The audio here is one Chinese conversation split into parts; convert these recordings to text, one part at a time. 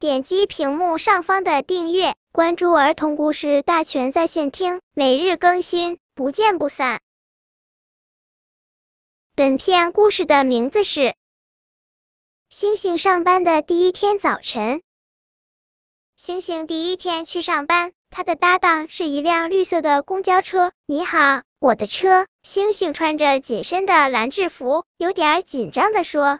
点击屏幕上方的订阅，关注儿童故事大全在线听，每日更新，不见不散。本片故事的名字是《星星上班的第一天早晨》。星星第一天去上班，他的搭档是一辆绿色的公交车。你好，我的车。星星穿着紧身的蓝制服，有点紧张的说。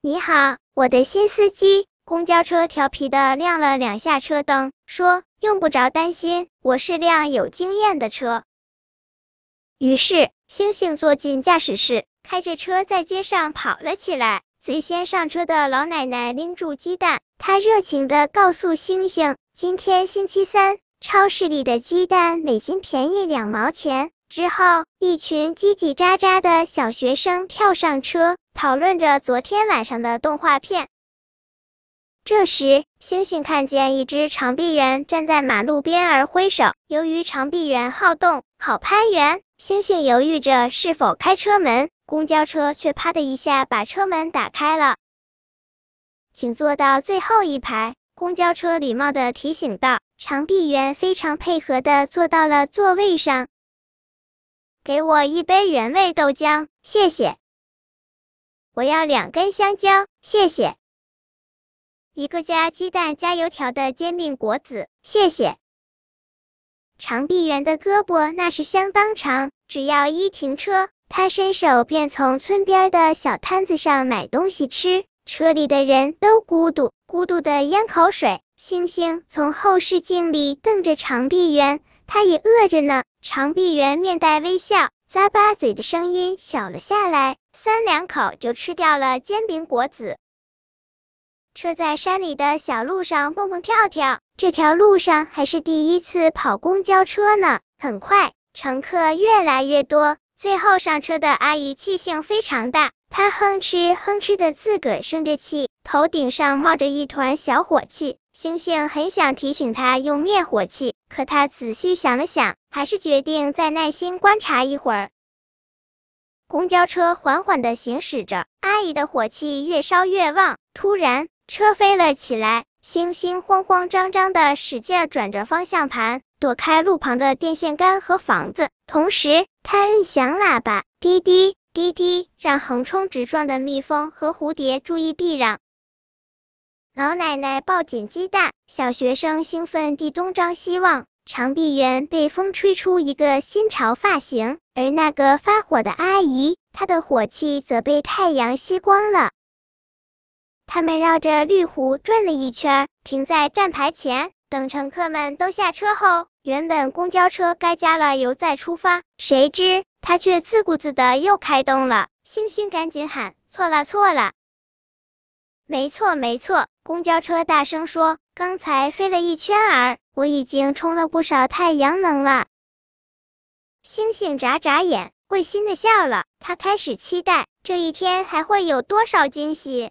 你好，我的新司机。公交车调皮的亮了两下车灯，说：“用不着担心，我是辆有经验的车。”于是，星星坐进驾驶室，开着车在街上跑了起来。最先上车的老奶奶拎住鸡蛋，她热情的告诉星星：“今天星期三，超市里的鸡蛋每斤便宜两毛钱。”之后，一群叽叽喳喳的小学生跳上车，讨论着昨天晚上的动画片。这时，星星看见一只长臂猿站在马路边而挥手。由于长臂猿好动、好攀援，星星犹豫着是否开车门，公交车却啪的一下把车门打开了。请坐到最后一排，公交车礼貌的提醒道。长臂猿非常配合的坐到了座位上。给我一杯原味豆浆，谢谢。我要两根香蕉，谢谢。一个加鸡蛋加油条的煎饼果子，谢谢。长臂猿的胳膊那是相当长，只要一停车，他伸手便从村边的小摊子上买东西吃。车里的人都咕嘟咕嘟的咽口水。星星从后视镜里瞪着长臂猿。他也饿着呢，长臂猿面带微笑，咂巴嘴的声音小了下来，三两口就吃掉了煎饼果子。车在山里的小路上蹦蹦跳跳，这条路上还是第一次跑公交车呢。很快，乘客越来越多，最后上车的阿姨气性非常大，她哼哧哼哧的自个儿生着气，头顶上冒着一团小火气。星星很想提醒他用灭火器，可他仔细想了想，还是决定再耐心观察一会儿。公交车缓缓的行驶着，阿姨的火气越烧越旺。突然，车飞了起来，星星慌慌张张的使劲转着方向盘，躲开路旁的电线杆和房子，同时他摁响喇叭，滴滴滴滴，让横冲直撞的蜜蜂和蝴蝶注意避让。老奶奶抱紧鸡蛋，小学生兴奋地东张西望。长臂猿被风吹出一个新潮发型，而那个发火的阿姨，她的火气则被太阳吸光了。他们绕着绿湖转了一圈，停在站牌前，等乘客们都下车后，原本公交车该加了油再出发，谁知它却自顾自的又开动了。星星赶紧喊：错了错了！没错没错，公交车大声说：“刚才飞了一圈儿，我已经充了不少太阳能了。”星星眨眨眼，会心的笑了。他开始期待这一天还会有多少惊喜。